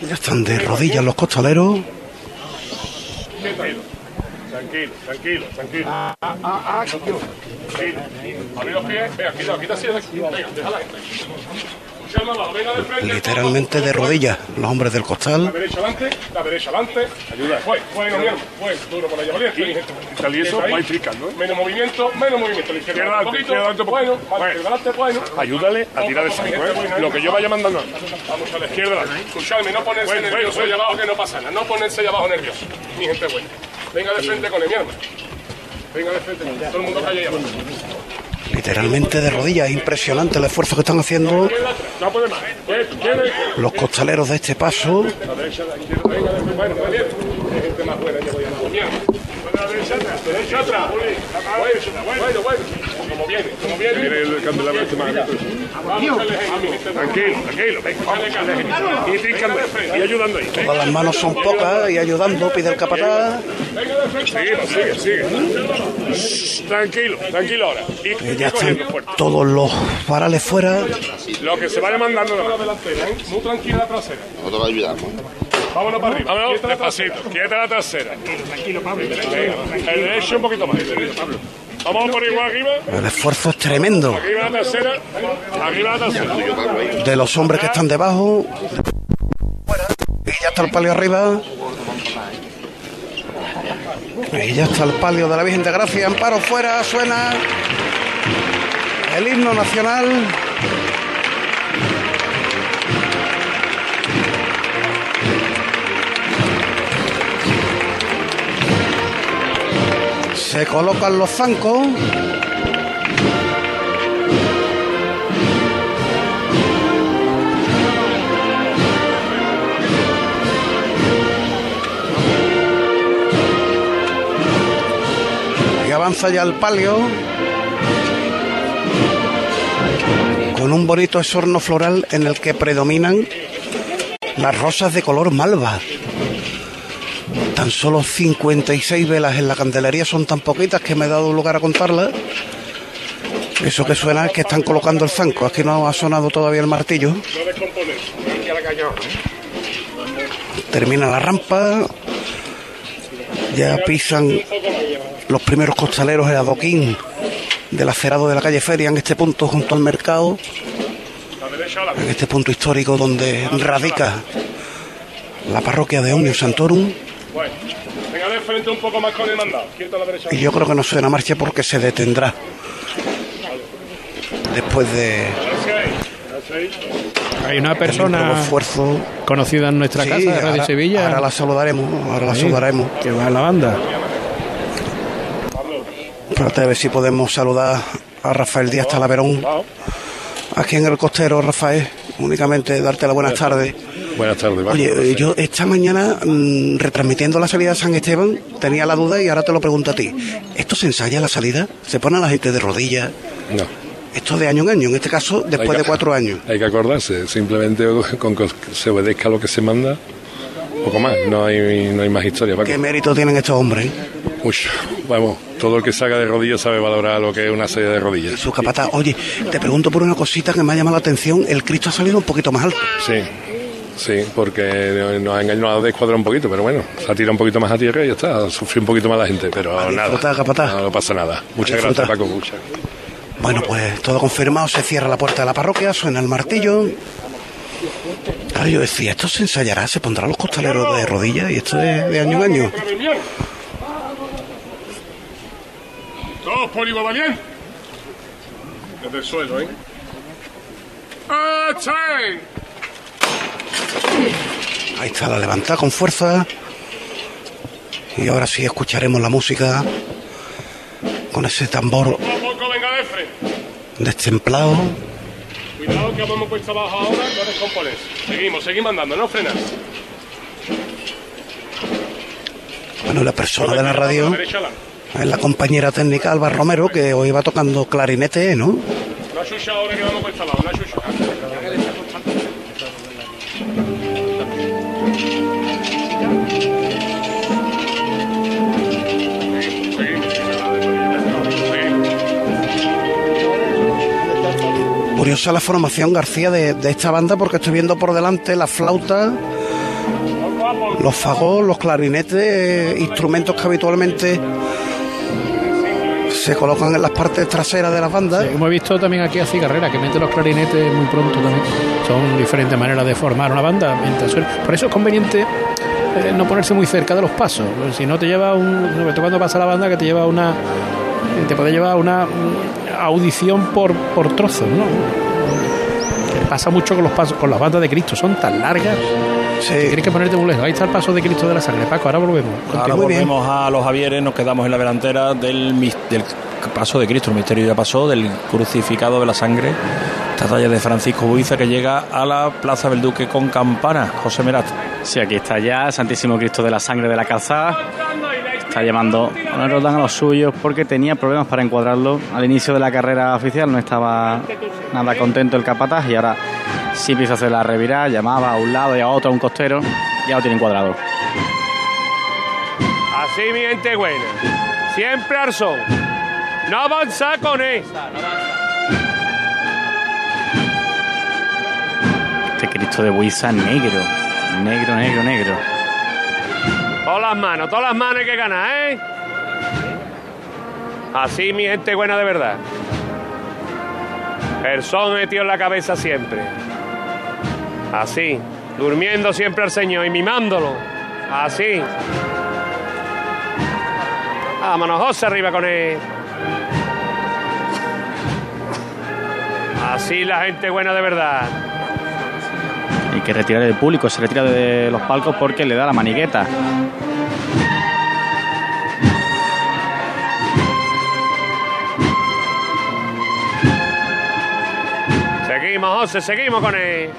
H: Ya están de rodillas los costaleros.
L: Tranquilo, tranquilo, tranquilo, tranquilo. Ah, ah, ah, tranquilo. Abrir los pies, venga, quita, quita así. Venga, déjala. Venga de frente.
H: Literalmente de rodillas, los hombres del
L: La
H: costal.
L: derecha adelante, la derecha adelante. Ayuda. Fue, bueno, mi hermano. Fue, duro por la llave.
O: Tal y eso va implicando.
L: Menos movimiento, menos movimiento. La izquierda
O: adelante,
L: poquito.
O: adelante un
L: Bueno, adelante, bueno.
O: Ayúdale a tirar de sangue, ¿eh? Lo que yo vaya mandando.
L: Vamos a la izquierda. Escuchadme, no ponerse
O: Bueno,
L: nervioso
O: bueno,
L: allá abajo que no pasa nada. No ponerse allá abajo nervioso. Mi gente buena. Venga de frente con él, mi. Venga de frente. Todo el mundo calla.
H: Literalmente de rodillas. Impresionante el esfuerzo que están haciendo
L: ¿quiere?
H: los costaleros de este paso.
L: Bueno, bueno, bueno. Como viene, como viene.
O: Tiene el candelabro este más. Tranquilo, tranquilo. Venga. Y trincando y ayudando ahí.
H: Todas las manos son pocas y ayudando, pide el capataz.
L: Sigue,
O: sigue, sigue. Tranquilo, tranquilo ahora. Y,
H: Eh, Ya están todos los varales fuera.
O: Lo que se vaya mandando.
L: La delantera, ¿eh? Muy tranquila la trasera.
O: Nosotros la ayudamos.
L: Vámonos para arriba.
O: Vámonos, despacito. Quieta la trasera. Tranquilo, Pablo. El derecho un poquito más. Vamos por igual arriba.
H: El esfuerzo es tremendo
O: Arriba la. Arriba la trasera.
H: de los hombres que están debajo. Y ya está el palio arriba. Y ya está el palio de la Virgen de Gracia. Amparo fuera, suena el himno nacional. Se colocan los zancos. Y avanza ya el palio. Con un bonito esorno floral en el que predominan las rosas de color malva. Tan solo 56 velas en la candelería son tan poquitas que me he dado lugar a contarlas. Eso que suena es que están colocando el zanco. Aquí no ha sonado todavía el martillo. Termina la rampa. Ya pisan los primeros costaleros el adoquín del acerado de la calle Feria en este punto junto al mercado. En este punto histórico donde radica la parroquia de Omnium Santorum.
L: Bueno, venga de frente un poco más con el mandado. Quieto a la derecha.
H: Y yo creo que no suena marcha porque se detendrá. Después de
B: Hay una persona
H: esfuerzo.
B: conocida en nuestra
H: Sí,
B: casa, de Radio
H: ahora-
B: Sevilla.
H: ahora la saludaremos, ahora la
B: Sí,
H: saludaremos.
B: Que va en la banda.
H: Espérate a ver si podemos saludar a Rafael Díaz Talaverón. Aquí en el costero, Rafael. Únicamente darte las buenas tardes.
P: Buenas tardes, Marco.
H: Oye, eh, yo esta mañana, mm, retransmitiendo la salida de San Esteban, tenía la duda y ahora te lo pregunto a ti. ¿Esto se ensaya la salida? ¿Se pone a la gente de rodillas?
P: No.
H: Esto de año en año, en este caso, después de cuatro años.
P: Hay que acordarse, simplemente con que se obedezca lo que se manda, poco más, no hay, no hay más historia. Paco.
H: ¿Qué mérito tienen estos hombres?
P: Mucho. Vamos, todo el que salga de rodillas sabe valorar lo que es una serie de rodillas.
H: Su capataz. Oye, te pregunto por una cosita que me ha llamado la atención. El Cristo ha salido un poquito más alto.
P: Sí, sí, porque nos ha engañado de escuadra un poquito, pero bueno, se ha tirado un poquito más a tierra y ya está, sufrió un poquito más la gente, pero nada, no pasa nada. Muchas gracias, Paco. Muchas
H: Bueno, pues todo confirmado. Se cierra la puerta de la parroquia, suena el martillo. Claro, yo decía, esto se ensayará, se pondrán los costaleros de rodillas y esto es de año en año.
L: Todos por igual, ¿va bien? Desde el suelo, ¿eh? ¡Achai!
H: Ahí está la levantada con fuerza. Y ahora sí escucharemos la música con ese tambor destemplado.
L: Cuidado que vamos puesto abajo ahora, no descompones. Seguimos, seguimos andando, no frenas.
H: Bueno, la persona de la radio
L: la.
H: es la compañera técnica Alba Romero, que hoy va tocando clarinete, ¿no?
L: Una chucha ahora que vamos puesto abajo, una chucha.
H: Curiosa la formación García de, de esta banda porque estoy viendo por delante la flauta, los fagos, los clarinetes, instrumentos que habitualmente se colocan en las partes traseras de las bandas.
B: Sí, hemos visto también aquí a Cigarrera que mete los clarinetes muy pronto también. Son diferentes maneras de formar una banda. Por eso es conveniente eh, no ponerse muy cerca de los pasos. porque Si no te lleva un. Sobre todo cuando pasa la banda, que te lleva una. Te puede llevar una mm, audición por, por trozos, ¿no? Pasa mucho con los pasos, con las bandas de Cristo, son tan largas. Que tienes que ponerte muy lejos. Ahí está el paso de Cristo de la sangre. Paco, ahora volvemos.
A: Ahora volvemos a los Javieres, nos quedamos en la delantera del, del paso de Cristo, el misterio ya pasó, del crucificado de la sangre, esta talla de Francisco Buiza que llega a la Plaza del Duque con campana, José Merat.
J: Sí, aquí está ya el Santísimo Cristo de la Sangre de la Calzada. Está llamando a Roldán a los suyos porque tenía problemas para encuadrarlo. Al inicio de la carrera oficial no estaba nada contento el capataz y ahora sí empieza a hacer la revirada. Llamaba a un lado y a otro a un costero. Ya lo tiene encuadrado.
O: Así, mi gente buena. Siempre al son. No avanzar con él.
J: Este Cristo de Buiza negro. Negro, negro, negro.
O: Todas las manos, todas las manos hay que ganar, ¿eh? Así, mi gente buena de verdad. El son metido en la cabeza siempre. Así. Durmiendo siempre al Señor y mimándolo. Así. Vámonos, José, arriba con él. Así la gente buena de verdad.
J: Hay que retirar el público, se retira de los palcos porque le da la manigueta.
O: Seguimos, José, seguimos con él.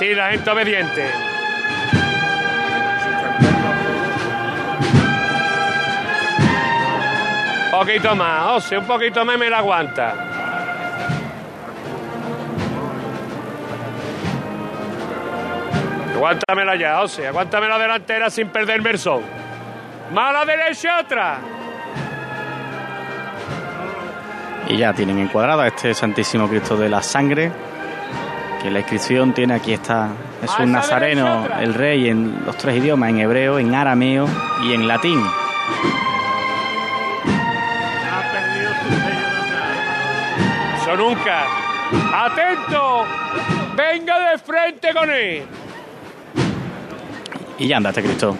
O: Sí, la gente obediente. Un poquito más, José, un poquito más me la aguanta. Aguántamela ya, José, aguántame la delantera sin perderme el sol. Más a la derecha otra.
J: Y ya tienen encuadrado a este Santísimo Cristo de la Sangre, que la inscripción tiene aquí está, es un nazareno, el rey en los tres idiomas, en hebreo, en arameo y en latín.
O: Eso nunca. ¡Atento! ¡Venga de frente con él!
J: Y ya anda este Cristo,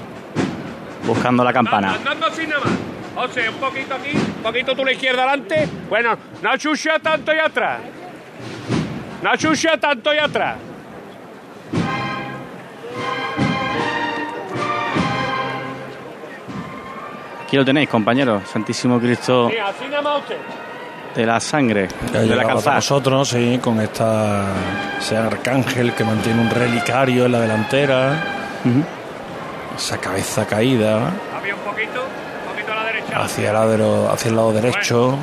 J: buscando la campana.
O: Andando así nada más. José, un poquito aquí, un poquito tú la izquierda adelante. Bueno, no chucha tanto y atrás. No chucha tanto y atrás.
J: Aquí lo tenéis, compañeros, Santísimo Cristo
O: Sí, así nada más usted.
J: de la Sangre, de la calzada.
A: nosotros, sí, con esta ese arcángel que mantiene un relicario en la delantera, esa cabeza caída
O: Había un poquito, un poquito a la derecha.
A: hacia el lado, hacia el lado derecho,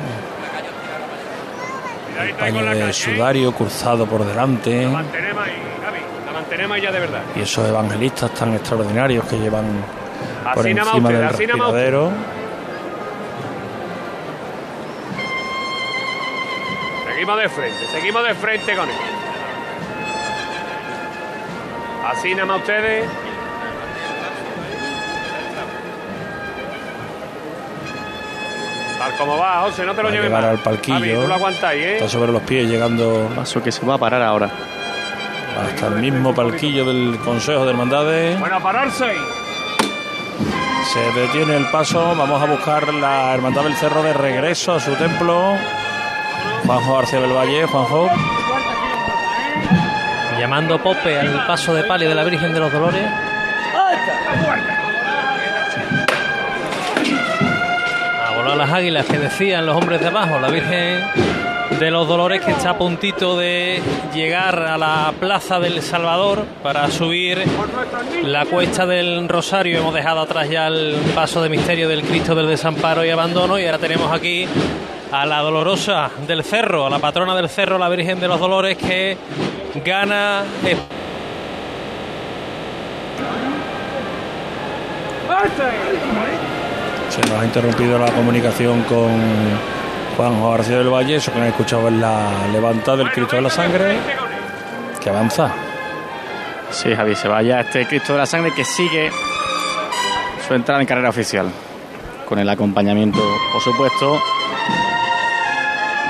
A: paño de sudario cruzado por delante
O: La mantenemos ahí, Gaby. La mantenemos ya de verdad.
A: y esos evangelistas tan extraordinarios que llevan por
O: Así
A: encima
O: usted,
A: del respiradero.
O: Seguimos de frente, seguimos de frente con él. Así nada más ustedes. Tal como va, José, no te lo lleves mal.
A: al palquillo.
O: Javi, tú lo aguantáis, ¿eh?
A: Está sobre los pies llegando
J: Paso que se va a parar ahora.
A: hasta el mismo palquillo del Consejo de Hermandades.
O: Bueno, a pararse.
A: Se detiene el paso. Vamos a buscar la Hermandad del Cerro de regreso a su templo. Juanjo García del Valle, Juanjo.
G: Llamando Pope al paso de palio de la Virgen de los Dolores. A las águilas que decían los hombres de abajo. La Virgen de los Dolores que está a puntito de llegar a la Plaza del Salvador para subir la cuesta del Rosario. Hemos dejado atrás ya el paso de misterio del Cristo del Desamparo y Abandono y ahora tenemos aquí a la Dolorosa del Cerro, a la patrona del Cerro, la Virgen de los Dolores que gana
A: Se nos ha interrumpido la comunicación con Juanjo García del Valle. Eso que han escuchado es la levantada del Cristo de la Sangre que avanza.
J: Sí, Javi, se vaya este Cristo de la Sangre que sigue su entrada en carrera oficial. Con el acompañamiento, por supuesto,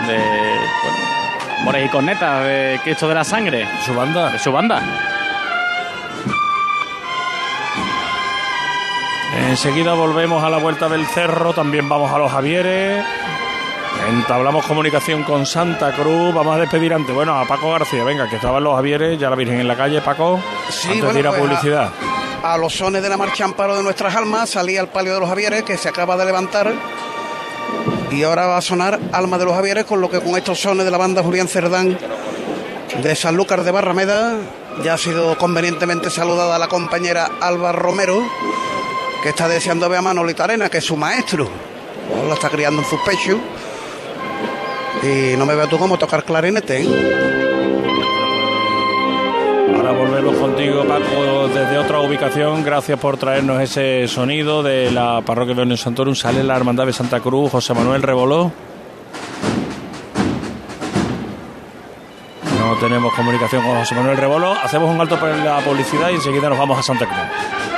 J: de bueno, Mores y Cornetas de Cristo de la Sangre.
A: Su banda.
J: De su banda.
A: Enseguida volvemos a la vuelta del cerro, también vamos a los Javieres. Entablamos comunicación con Santa Cruz. Vamos a despedir antes, bueno, a Paco García, venga, que estaban los Javieres, ya la Virgen en la calle, Paco.
H: Sí,
A: antes
H: bueno,
A: de ir a
H: pues,
A: publicidad.
H: A los sones de la marcha Amparo de nuestras almas salía el palio de los Javieres que se acaba de levantar y ahora va a sonar Alma de los Javieres con lo que con estos sones de la banda Julián Cerdán de Sanlúcar de Barrameda ya ha sido convenientemente saludada la compañera Alba Romero que está deseando ver a Manolita Arena que es su maestro la está criando en sus pechos y no me veo tú cómo tocar clarinete ¿eh?
A: Ahora volvemos contigo, Paco, desde otra ubicación. Gracias por traernos ese sonido de la parroquia de León Santorum. Sale la Hermandad de Santa Cruz, José Manuel Reboló. No tenemos comunicación con José Manuel Reboló. Hacemos un alto para la publicidad y enseguida nos vamos a Santa Cruz.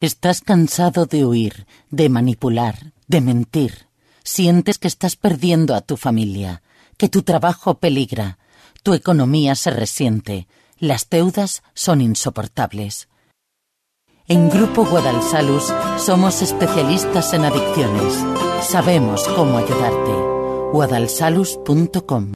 Q: Estás cansado de huir, de manipular, de mentir. Sientes que estás perdiendo a tu familia, que tu trabajo peligra, tu economía se resiente. las deudas son insoportables. En Grupo Guadalsalus somos especialistas en adicciones. Sabemos cómo ayudarte. guadalsalus.com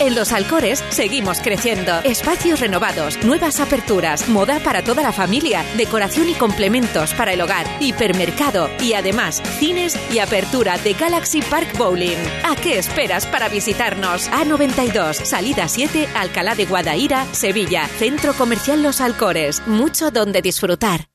R: En Los Alcores seguimos creciendo. Espacios renovados, nuevas aperturas, moda para toda la familia, decoración y complementos para el hogar, hipermercado y además cines y apertura de Galaxy Park Bowling. ¿A qué esperas para visitarnos? A92, salida 7, Alcalá de Guadaira, Sevilla, Centro Comercial Los Alcores. Mucho donde disfrutar.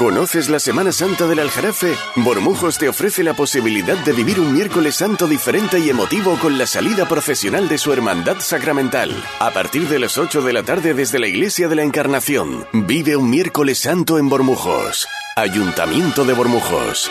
I: ¿Conoces la Semana Santa del Aljarafe? Bormujos te ofrece la posibilidad de vivir un miércoles santo diferente y emotivo con la salida procesional de su hermandad sacramental. A partir de las 8 de la tarde desde la Iglesia de la Encarnación, vive un miércoles santo en Bormujos. Ayuntamiento de Bormujos.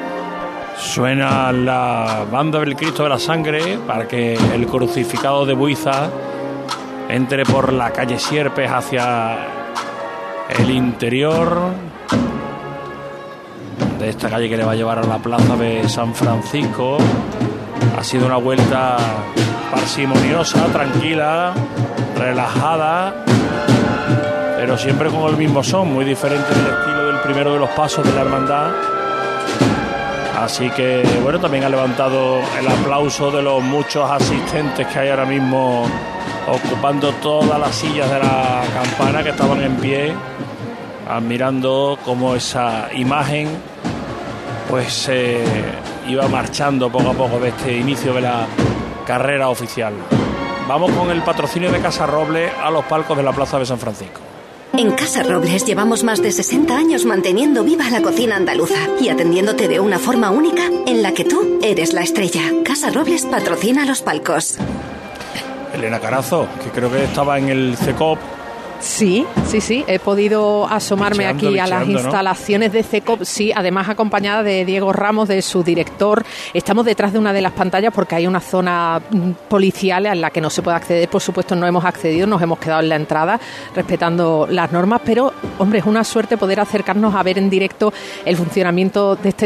A: Suena la banda del Cristo de la Sangre para que el crucificado de Buiza entre por la calle Sierpes hacia el interior de esta calle que le va a llevar a la plaza de San Francisco. Ha sido una vuelta parsimoniosa, tranquila, relajada, pero siempre con el mismo son, muy diferente del estilo del primero de los pasos de la hermandad. Así que, bueno, también ha levantado el aplauso de los muchos asistentes que hay ahora mismo ocupando todas las sillas de la campana que estaban en pie, admirando cómo esa imagen pues se iba marchando poco a poco de este inicio de la carrera oficial. Vamos con el patrocinio de Casa Roble a los palcos de la Plaza de San Francisco.
R: En Casa Robles llevamos más de 60 años manteniendo viva la cocina andaluza y atendiéndote de una forma única en la que tú eres la estrella. Casa Robles patrocina los palcos.
A: Elena Carazo, que creo que estaba en el CECOP
F: Sí, sí, sí. He podido asomarme
A: Bicheando,
F: aquí a las instalaciones de CECOP, sí, además acompañada de Diego Ramos, de su director. Estamos detrás de una de las pantallas porque hay una zona mm, policial en la que no se puede acceder. Por supuesto, no hemos accedido, nos hemos quedado en la entrada respetando las normas, pero, hombre, es una suerte poder acercarnos a ver en directo el funcionamiento de este